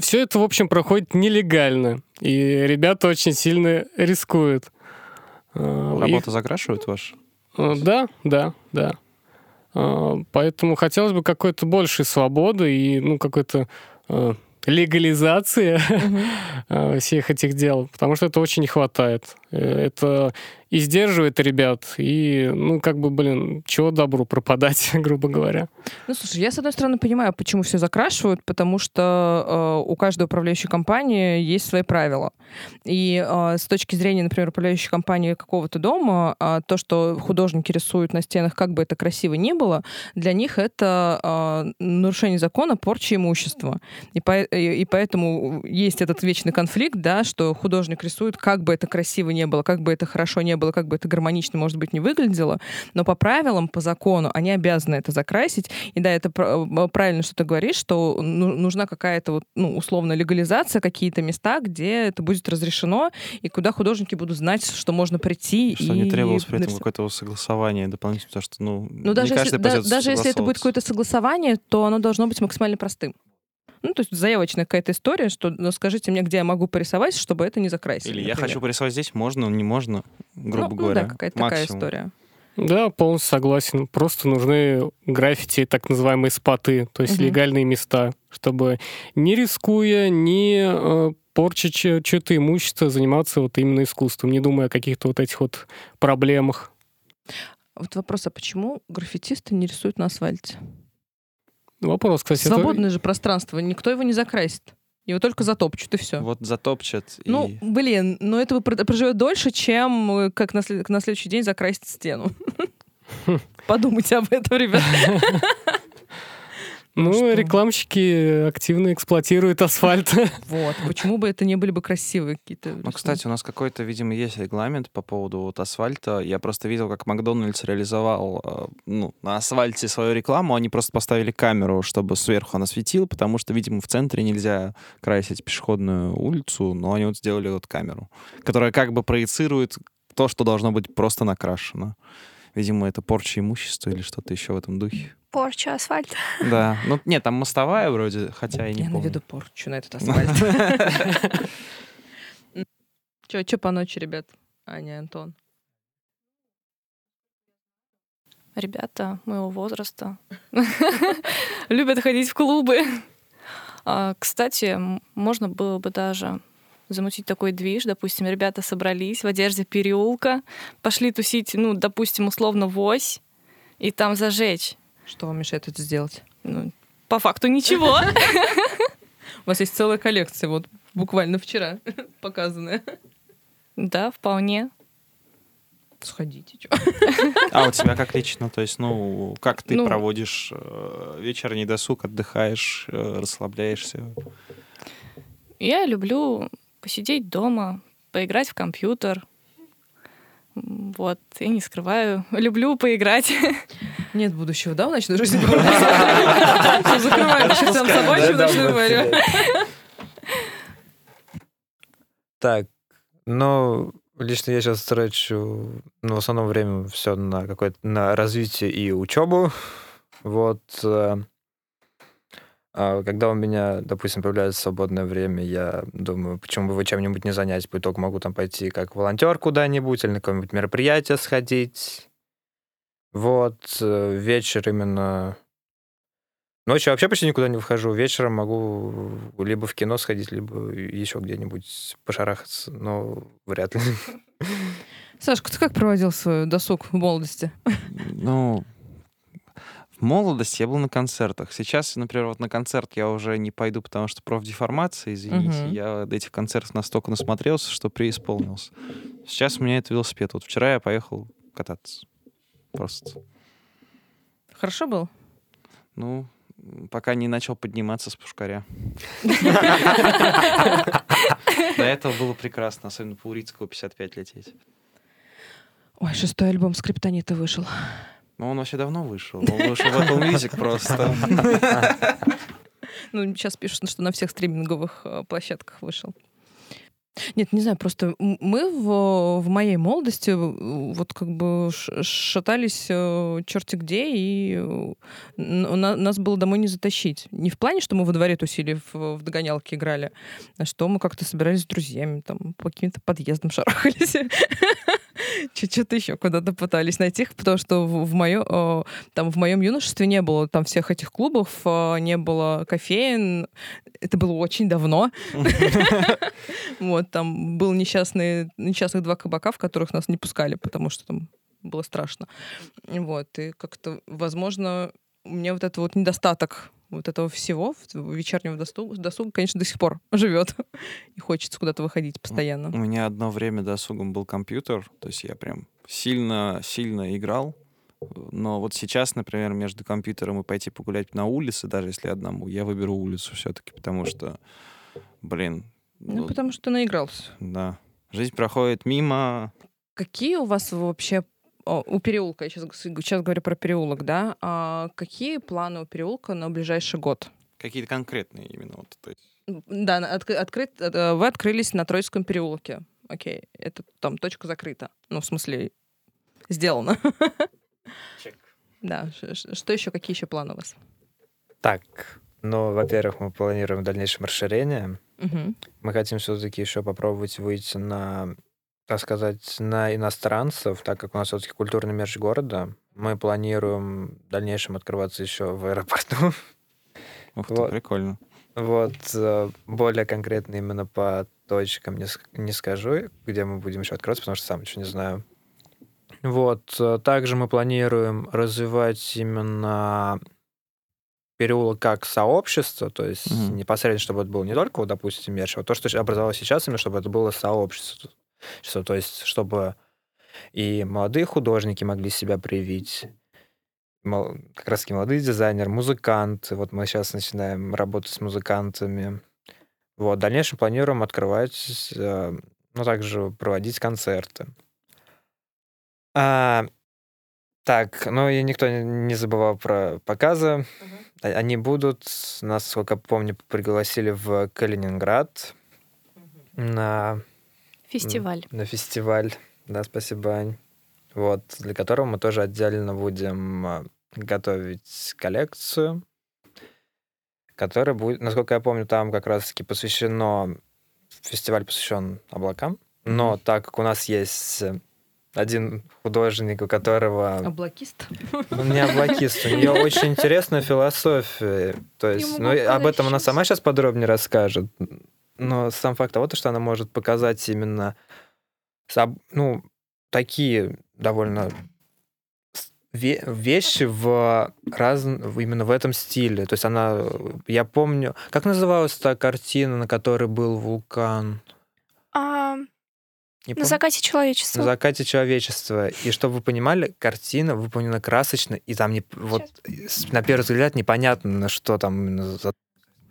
Все это, в общем, проходит нелегально. И ребята очень сильно рискуют. А, их- Работу закрашивают ваш? Э, Да, да, да. Поэтому хотелось бы какой-то большей свободы и ну, какой-то э, легализации э, всех этих дел, потому что это очень не хватает. Это и сдерживает ребят, и, ну, как бы, блин, чего добру пропадать, грубо говоря. Ну, слушай, я, с одной стороны, понимаю, почему все закрашивают, потому что э, у каждой управляющей компании есть свои правила. И э, с точки зрения, например, управляющей компании какого-то дома, э, то, что художники рисуют на стенах, как бы это красиво ни было, для них это э, нарушение закона, порча имущества. И, по- и, и поэтому есть этот вечный конфликт, да, что художник рисует, как бы это красиво ни не было, как бы это хорошо не было, как бы это гармонично, может быть, не выглядело, но по правилам, по закону они обязаны это закрасить. И да, это э, правильно, что ты говоришь, что ну, нужна какая-то вот, ну, условно легализация, какие-то места, где это будет разрешено, и куда художники будут знать, что можно прийти что и... не требовалось при этом какое-то согласование дополнительно, потому что, ну, ну даже, если, да, даже если это будет какое-то согласование, то оно должно быть максимально простым. Ну, то есть заявочная какая-то история, что ну, скажите мне, где я могу порисовать, чтобы это не закрасить. Или например. я хочу порисовать здесь, можно, не можно, грубо ну, говоря. Ну, да, какая-то такая история. Да, полностью согласен. Просто нужны граффити, так называемые споты, то есть Мгм. легальные места, чтобы не рискуя, не э, порча чьё-то имущество, заниматься вот именно искусством, не думая о каких-то вот этих вот проблемах. Вот вопрос, а почему граффитисты не рисуют на асфальте? Вопрос, кстати. это- Свободное же пространство, никто его не закрасит. Его только затопчут, и все. Вот затопчат Ну, и... блин, но это про- проживет дольше, чем э, как на, след- на следующий день закрасить стену. Подумайте об этом, ребят. Ну, что? рекламщики активно эксплуатируют асфальт. Вот. Почему бы это не были бы красивые какие-то... Ну, кстати, у нас какой-то, видимо, есть регламент по поводу вот асфальта. Я просто видел, как Макдональдс реализовал э, ну, на асфальте свою рекламу. Они просто поставили камеру, чтобы сверху она светила, потому что, видимо, в центре нельзя красить пешеходную улицу, но они вот сделали вот камеру, которая как бы проецирует то, что должно быть просто накрашено. Видимо, это порча имущества или что-то еще в этом духе. Порча асфальта. Да. Ну, нет, там мостовая вроде, хотя я не Я помню. наведу порчу на этот асфальт. Че, че по ночи, ребят? Аня, Антон. Ребята моего возраста любят ходить в клубы. А, Кстати, можно было бы даже замутить такой движ. Допустим, ребята собрались в одежде переулка, пошли тусить, ну, допустим, условно, в ось, и там зажечь. Что вам мешает это сделать? Ну, по факту ничего. У вас есть целая коллекция, вот буквально вчера показанная. Да, вполне. Сходите, чё. А у тебя как лично? То есть, ну, как ты Ну- проводишь э, вечерний досуг, отдыхаешь, э, расслабляешься? Я люблю посидеть дома, поиграть в компьютер. Вот, и не скрываю, люблю поиграть. Нет будущего, да, в ночной жизни? Закрываем чертям собачью ночную морю. Так, ну, лично я сейчас трачу, ну, в основном время все на какое-то, на развитие и учебу. Вот. А когда у меня, допустим, появляется свободное время, я думаю, почему бы вы чем-нибудь не занять, по итогу могу там пойти как волонтер куда-нибудь или на какое-нибудь мероприятие сходить. Вот, э, вечер именно... Ночью вообще почти никуда не выхожу. Вечером могу либо в кино сходить, либо еще где-нибудь пошарахаться, но вряд ли. Сашка, ты как проводил свой досуг в молодости? Ну, в молодости я был на концертах. Сейчас, например, вот на концерт я уже не пойду, потому что профдеформация, извините. Мгм. Я до этих концертов настолько насмотрелся, что преисполнился. Сейчас у меня это велосипед. Вот вчера я поехал кататься. Просто. Хорошо был? Ну, пока не начал подниматься с пушкаря. До этого было прекрасно, особенно по Урицкого 55 лететь. Ой, шестой альбом Скриптонита вышел. Ну, он вообще давно вышел. Он вышел в Apple Music просто. Ну, сейчас пишут, что на всех стриминговых э, площадках вышел. Нет, не знаю, просто мы в, в моей молодости э, вот как бы шатались э, черти где, и на- нас было домой не затащить. Не в плане, что мы во дворе тусили, в, в догонялки играли, а что мы как-то собирались с друзьями, там, по каким-то подъездам шарахались. Что-то еще куда-то пытались найти, потому что в, моё, э, там, в моем юношестве не было там всех этих клубов, э, не было кофеин. Это было очень давно. Вот, там был несчастный, несчастных два кабака, в которых нас не пускали, потому что там было страшно. Вот, и как-то, возможно, у меня вот это вот недостаток вот этого всего, вечернего досуга, досуга, конечно, до сих пор живет. И хочется куда-то выходить У постоянно. меня одно время досугом был компьютер, то есть я прям сильно-сильно играл. Но вот сейчас, например, между компьютером и пойти погулять на улице, даже если одному, я выберу улицу все-таки, потому что, блин, Ну, ну, потому что наигрался. да. Жизнь проходит мимо. Какие у вас вообще у переулка, я сейчас, сейчас говорю про переулок, да, а какие планы у переулка на ближайший год? Какие-то конкретные именно вот, то есть. Да, от, открыт, э, вы открылись на Троицком переулке. Окей, это там точка закрыта. Ну, в смысле, сделано. Чек. Да, что еще, какие еще планы у вас? Так, ну, во-первых, мы планируем дальнейшее расширение. Угу. Мы хотим все-таки еще попробовать выйти на, так сказать, на иностранцев, так как у нас все-таки культурный мерч города. Мы планируем в дальнейшем открываться еще в аэропорту. Ух ты, вот. прикольно. Вот, э, более конкретно именно по точкам не, не скажу, где мы будем еще открываться, потому что сам еще не знаю. Вот, э, также мы планируем развивать именно переулок как сообщество, то есть mm-hmm. непосредственно, чтобы это было не только, вот, допустим, мерч, а то, что образовалось сейчас, именно чтобы это было сообщество. То есть, чтобы и молодые художники могли себя проявить, как раз таки молодые дизайнеры, музыканты. Вот мы сейчас начинаем работать с музыкантами. Вот, в дальнейшем планируем открывать, э, ну, также проводить концерты. А, так, ну и никто не забывал про показы. Uh-huh. Они будут, нас, сколько помню, пригласили в Калининград uh-huh. на... Фестиваль. На фестиваль. Да, спасибо, Ань. Вот, для которого мы тоже отдельно будем а, готовить коллекцию, которая будет, насколько я помню, там как раз-таки посвящено, фестиваль посвящен облакам, но так как у нас есть один художник, у которого... Облакист? Ну, не облакист, у нее очень интересная философия. То есть, ну, об этом она сама сейчас подробнее расскажет. Но сам факт того, что она может показать именно ну, такие довольно вещи в раз именно в этом стиле. То есть она, я помню, как называлась та картина, на которой был вулкан? А, не на закате человечества. На закате человечества. И чтобы вы понимали, картина выполнена красочно, и там не, вот на первый взгляд непонятно, что там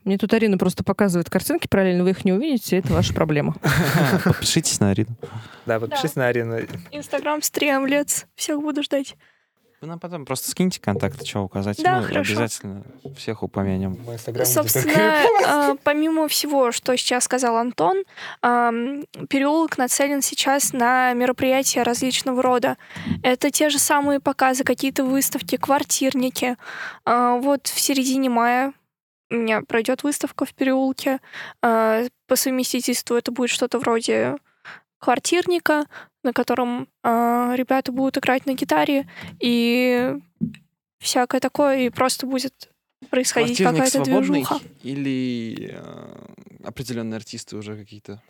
мне тут Арина просто показывает картинки параллельно, вы их не увидите, это ваша проблема. Подпишитесь на Арину. Да, подпишитесь на Арину. Инстаграм стремлец. Всех буду ждать. Вы нам потом просто скиньте контакты, что указать. Да, Мы хорошо. обязательно всех упомянем. Собственно, а, помимо всего, что сейчас сказал Антон, переулок нацелен сейчас на мероприятия различного рода. Это те же самые показы, какие-то выставки, квартирники. А, вот в середине мая у меня пройдет выставка в переулке. А, по совместительству это будет что-то вроде квартирника, на котором э, ребята будут играть на гитаре и всякое такое, и просто будет происходить какая-то движуха. Или э, определенные артисты уже какие-то?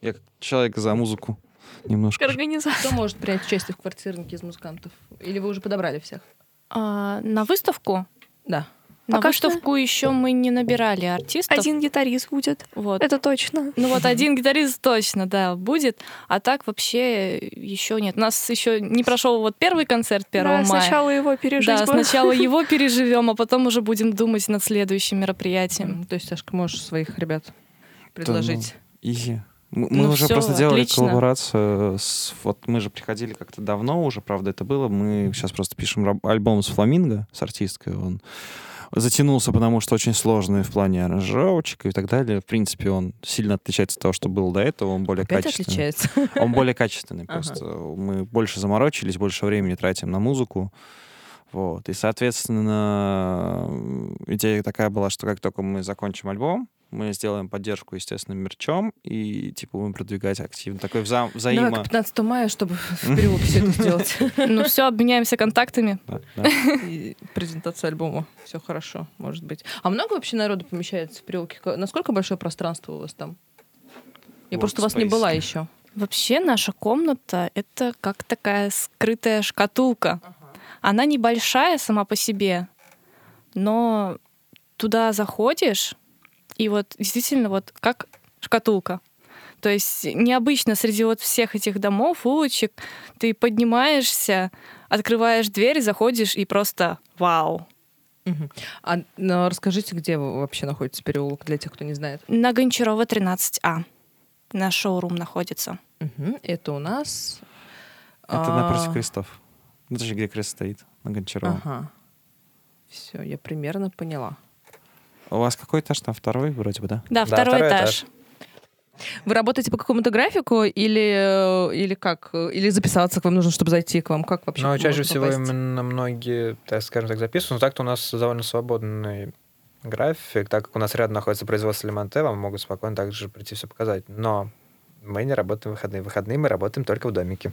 Я как человек за музыку немножко. Организация. Кто может принять участие в квартирнике из музыкантов? Или вы уже подобрали всех? А, на выставку? Да. На Пока выставку что... еще мы не набирали артистов. Один гитарист будет. Вот. Это точно. Ну вот один гитарист точно, да, будет. А так вообще еще нет. У нас еще не прошел вот первый концерт 1 да, мая. Сначала его переживем. Да, сначала его переживем, а потом уже будем думать над следующим мероприятием. То есть, Сашка, можешь своих ребят предложить? Изи. Мы, ну, уже все, просто делали отлично. коллаборацию с... Вот мы же приходили как-то давно уже, правда, это было. Мы сейчас просто пишем альбом с Фламинго, с артисткой. Он затянулся, потому что очень сложный в плане аранжировочек и так далее. В принципе, он сильно отличается от того, что был до этого. Он более Опять качественный. отличается? Он более качественный просто. Мы больше заморочились, больше времени тратим на музыку. Вот. И, соответственно, идея такая была, что как только мы закончим альбом, мы сделаем поддержку, естественно, мерчом, и, типа, будем продвигать активно. Такой вза взаимо... Давай к 15 мая, чтобы в переулке все это сделать. Ну все, обменяемся контактами. Презентация альбома. Все хорошо, может быть. А много вообще народу помещается в переулке? Насколько большое пространство у вас там? Я просто у вас не была еще. Вообще наша комната — это как такая скрытая шкатулка. Она небольшая сама по себе, но туда заходишь, и вот действительно вот как шкатулка. То есть необычно среди вот всех этих домов, улочек, ты поднимаешься, открываешь дверь, заходишь и просто вау. Угу. А ну, расскажите, где вы вообще находитесь переулок для тех, кто не знает? На Гончарова 13А. наш шоурум находится. Мгм, Это у нас... Это а, напротив крестов. Ну, Даже где крест стоит, на Гончарова. Ага. Все, я примерно поняла. У вас какой этаж там? Второй вроде бы, да? Да, Да, второй, второй этаж. этаж. Вы работаете по какому-то графику или, э, или как? Или записаться к вам нужно, чтобы зайти к вам? Как вообще Но чаще всего попасть? именно многие, так скажем так, записывают. Но так-то у нас довольно свободный график, так как у нас рядом находится производство Лимонте, вам могут спокойно также прийти все показать. Но мы не работаем в выходные. В выходные мы работаем только в домике.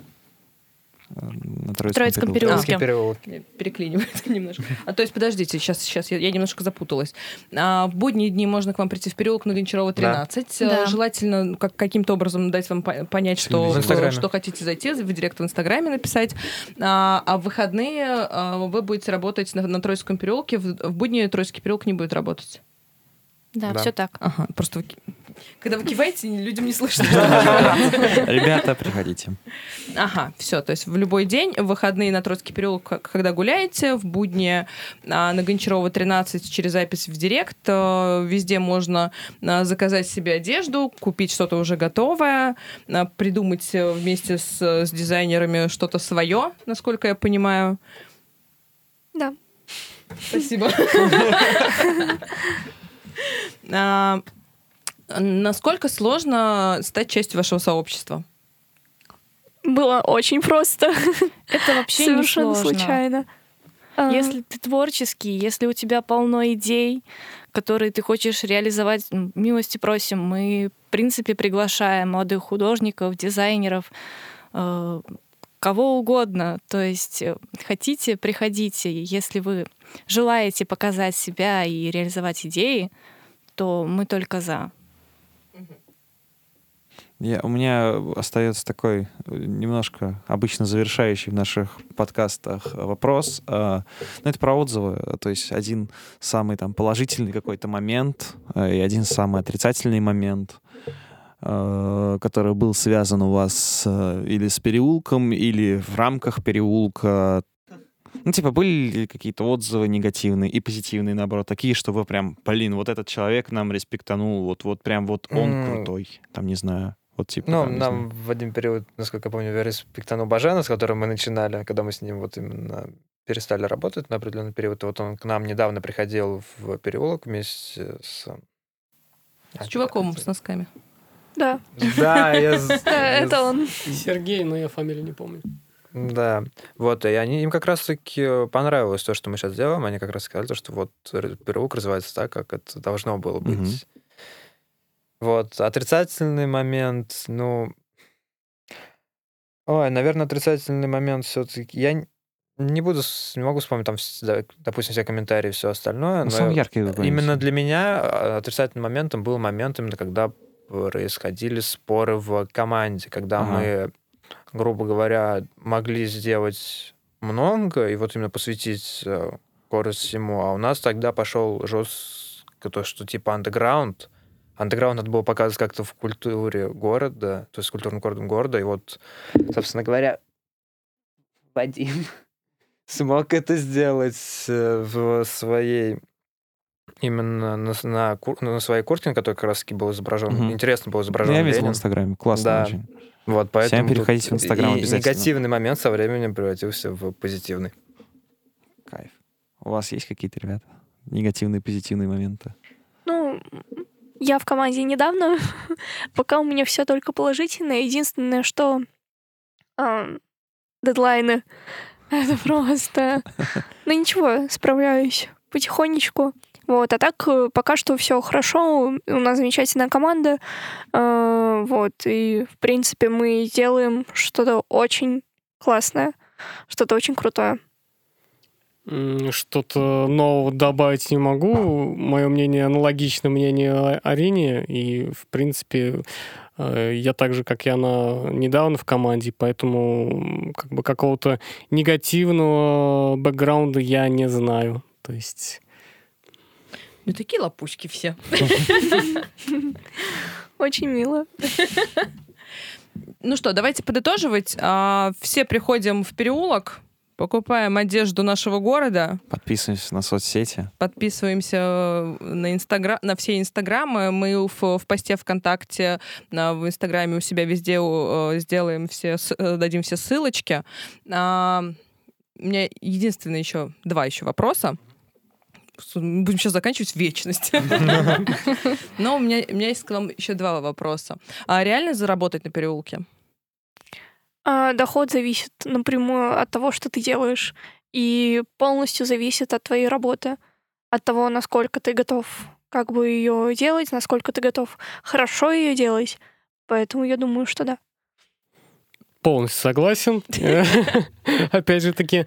На Троицком, Троицком переулке. переулке. Узкий переулок. Меня Переклинивает немножко. А то есть, подождите, сейчас, сейчас я, я немножко запуталась. А, в будние дни можно к вам прийти в переулок на Гончарова 13. Да. Э, Желательно как, каким-то образом дать вам по- понять, что, что хотите зайти, в директ в Инстаграме написать. А, а в выходные а, вы будете работать на, на Троицком переулке. В, в будни Троицкий переулок не будет работать. Да, Да. все так. Ага, просто когда вы киваете, людям не слышно. Ребята, приходите. Ага, все, то есть в любой день, в выходные на Троцкий переулок, когда гуляете, в будни а, на Гончарова 13 через запись в Директ, э, везде можно а, заказать себе одежду, купить что-то уже готовое, а, придумать э, вместе с, с дизайнерами что-то свое, насколько я понимаю. Да. Спасибо. Насколько сложно стать частью вашего сообщества? Было очень просто. Это вообще Совершенно не сложно. случайно. А, Если ты творческий, если у тебя полно идей, которые ты хочешь реализовать, м, милости просим. Мы, в принципе, приглашаем молодых художников, дизайнеров, э, кого угодно. То есть э, хотите, приходите. Если вы желаете показать себя и реализовать идеи, то мы только за. Я, у меня остается такой э, немножко обычно завершающий в наших подкастах э, вопрос. Э, Ну, это про отзывы. То есть один самый там положительный какой-то момент э, и один самый отрицательный момент, э, который был связан у вас э, или с переулком, или в рамках переулка. Ну, типа, были ли какие-то отзывы негативные и позитивные, наоборот, такие, что вы прям, блин, вот этот человек нам респектанул, вот, вот прям вот он крутой, там, не знаю, вот типа... Ну, там, не знаю. нам в один период, насколько я помню, респектанул Бажена, с которым мы начинали, когда мы с ним вот именно перестали работать на определенный период. Вот он к нам недавно приходил в переулок вместе с... С чуваком с носками. Да, Да, я... это он. Сергей, но я фамилию не помню. Да, вот, и они, им как раз-таки понравилось то, что мы сейчас делаем. Они как раз сказали, то, что вот переулок развивается так, как это должно было быть. Вот, отрицательный момент, ну... Ой, наверное, отрицательный момент все-таки... Я не буду, не могу вспомнить там, допустим, все комментарии и все остальное, Ну, но самый яркий какой-нибудь. именно для меня а, отрицательным моментом был момент именно, когда происходили споры в команде, когда Ага. мы, грубо говоря, могли сделать много и вот именно посвятить э, скорость всему, а у нас тогда пошел жестко то, что типа андеграунд. Андеграунд надо было показывать как-то в культуре города, то есть культурным городом города, и вот, собственно говоря, Вадим смог это сделать э, в своей именно на, на, на своей куртке, на которой как раз таки был изображен, Мгм. интересно был Ну, изображен Я видел в. Инстаграме, классно Да. очень. Вот, поэтому тут переходите в Инстаграм и обязательно. негативный момент со временем превратился в позитивный. Кайф. У вас есть какие-то, ребята, негативные, позитивные моменты? Ну, я в команде недавно, пока у меня все только положительное. Единственное, что а, дедлайны. Это просто... Ну ничего, справляюсь потихонечку. Вот, а так э, пока что все хорошо. У нас замечательная команда. А, Вот, и в принципе мы делаем что-то очень классное, что-то очень крутое. Что-то нового добавить не могу. Мое мнение аналогично мнению Арине. И, в принципе, э, я так же, как и она, недавно в команде, поэтому как бы какого-то негативного бэкграунда я не знаю. То есть... Ну, такие лопучки все. Очень мило. Ну что, давайте подытоживать. А, Все приходим в переулок, Покупаем одежду нашего города, Подписываемся на соцсети. подписываемся э, на инстаграм, на все инстаграмы. Мы в, в посте ВКонтакте, на- в инстаграме у себя везде э, сделаем все, э, дадим все ссылочки. А, у меня единственное еще два еще вопроса. Будем сейчас заканчивать в вечность. Но у меня, у меня есть к вам еще два вопроса. А реально заработать на переулке? А, Доход зависит напрямую от того, что ты делаешь, и полностью зависит от твоей работы, от того, насколько ты готов как бы ее делать, насколько ты готов хорошо ее делать. Поэтому я думаю, что да. Полностью согласен. Опять же таки,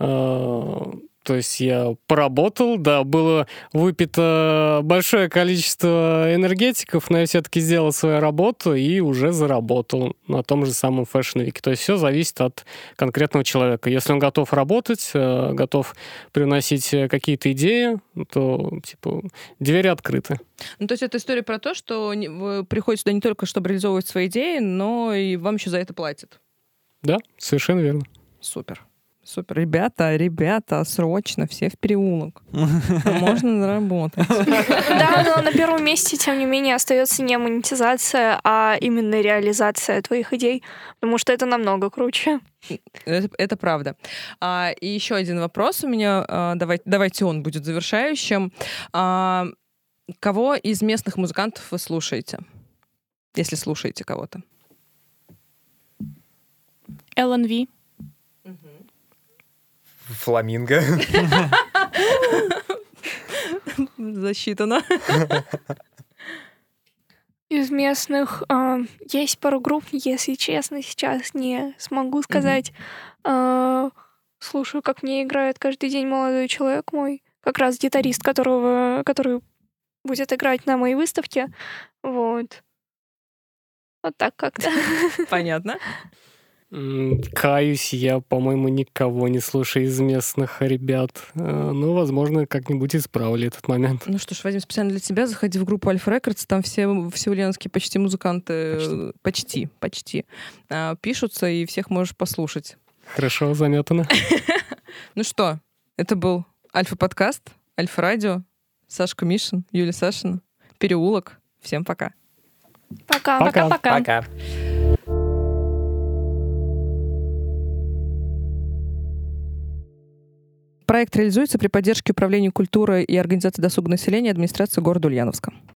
э, то есть я поработал, да, было выпито большое количество энергетиков, но я все-таки сделал свою работу и уже заработал на том же самом Week. То есть все зависит от конкретного человека. Если он готов работать, э, готов приносить э, какие-то идеи, то, типа, двери открыты. Ну, то есть это история про то, что вы приходите сюда не только, чтобы реализовывать свои идеи, но и вам еще за это платят. Да, совершенно верно. Супер. Супер. Ребята, ребята, срочно все в переулок. Можно заработать. Да, но на первом месте, тем не менее, остается не монетизация, а именно реализация твоих идей, потому что это намного круче. Это, это правда. А, и еще один вопрос у меня. а, давай- давайте он будет завершающим. А, кого из местных музыкантов вы слушаете? Если слушаете кого-то. LNV. Фламинго. Засчитано. Из местных а, есть пару групп, если честно, сейчас не смогу сказать. А, слушаю, как мне играет каждый день молодой человек мой, как раз гитарист, которого, который будет играть на моей выставке. Вот. Вот так как-то. Понятно. Каюсь, я, по-моему, никого не слушаю из местных ребят. Э, Ну, возможно, как-нибудь исправили этот момент. Ну что ж, Вадим, специально для тебя заходи в группу Альфа Рекордс, там все всеуленские почти музыканты, э, почти, почти, а, пишутся, и всех можешь послушать. Хорошо заметано. Ну что, это был Альфа-подкаст, Альфа-радио, Сашка Мишин, Юлия Сашина, Переулок. Всем пока. Пока. Пока. Пока-пока. Проект реализуется при поддержке Управления культуры и организации досуга населения администрации города Ульяновска.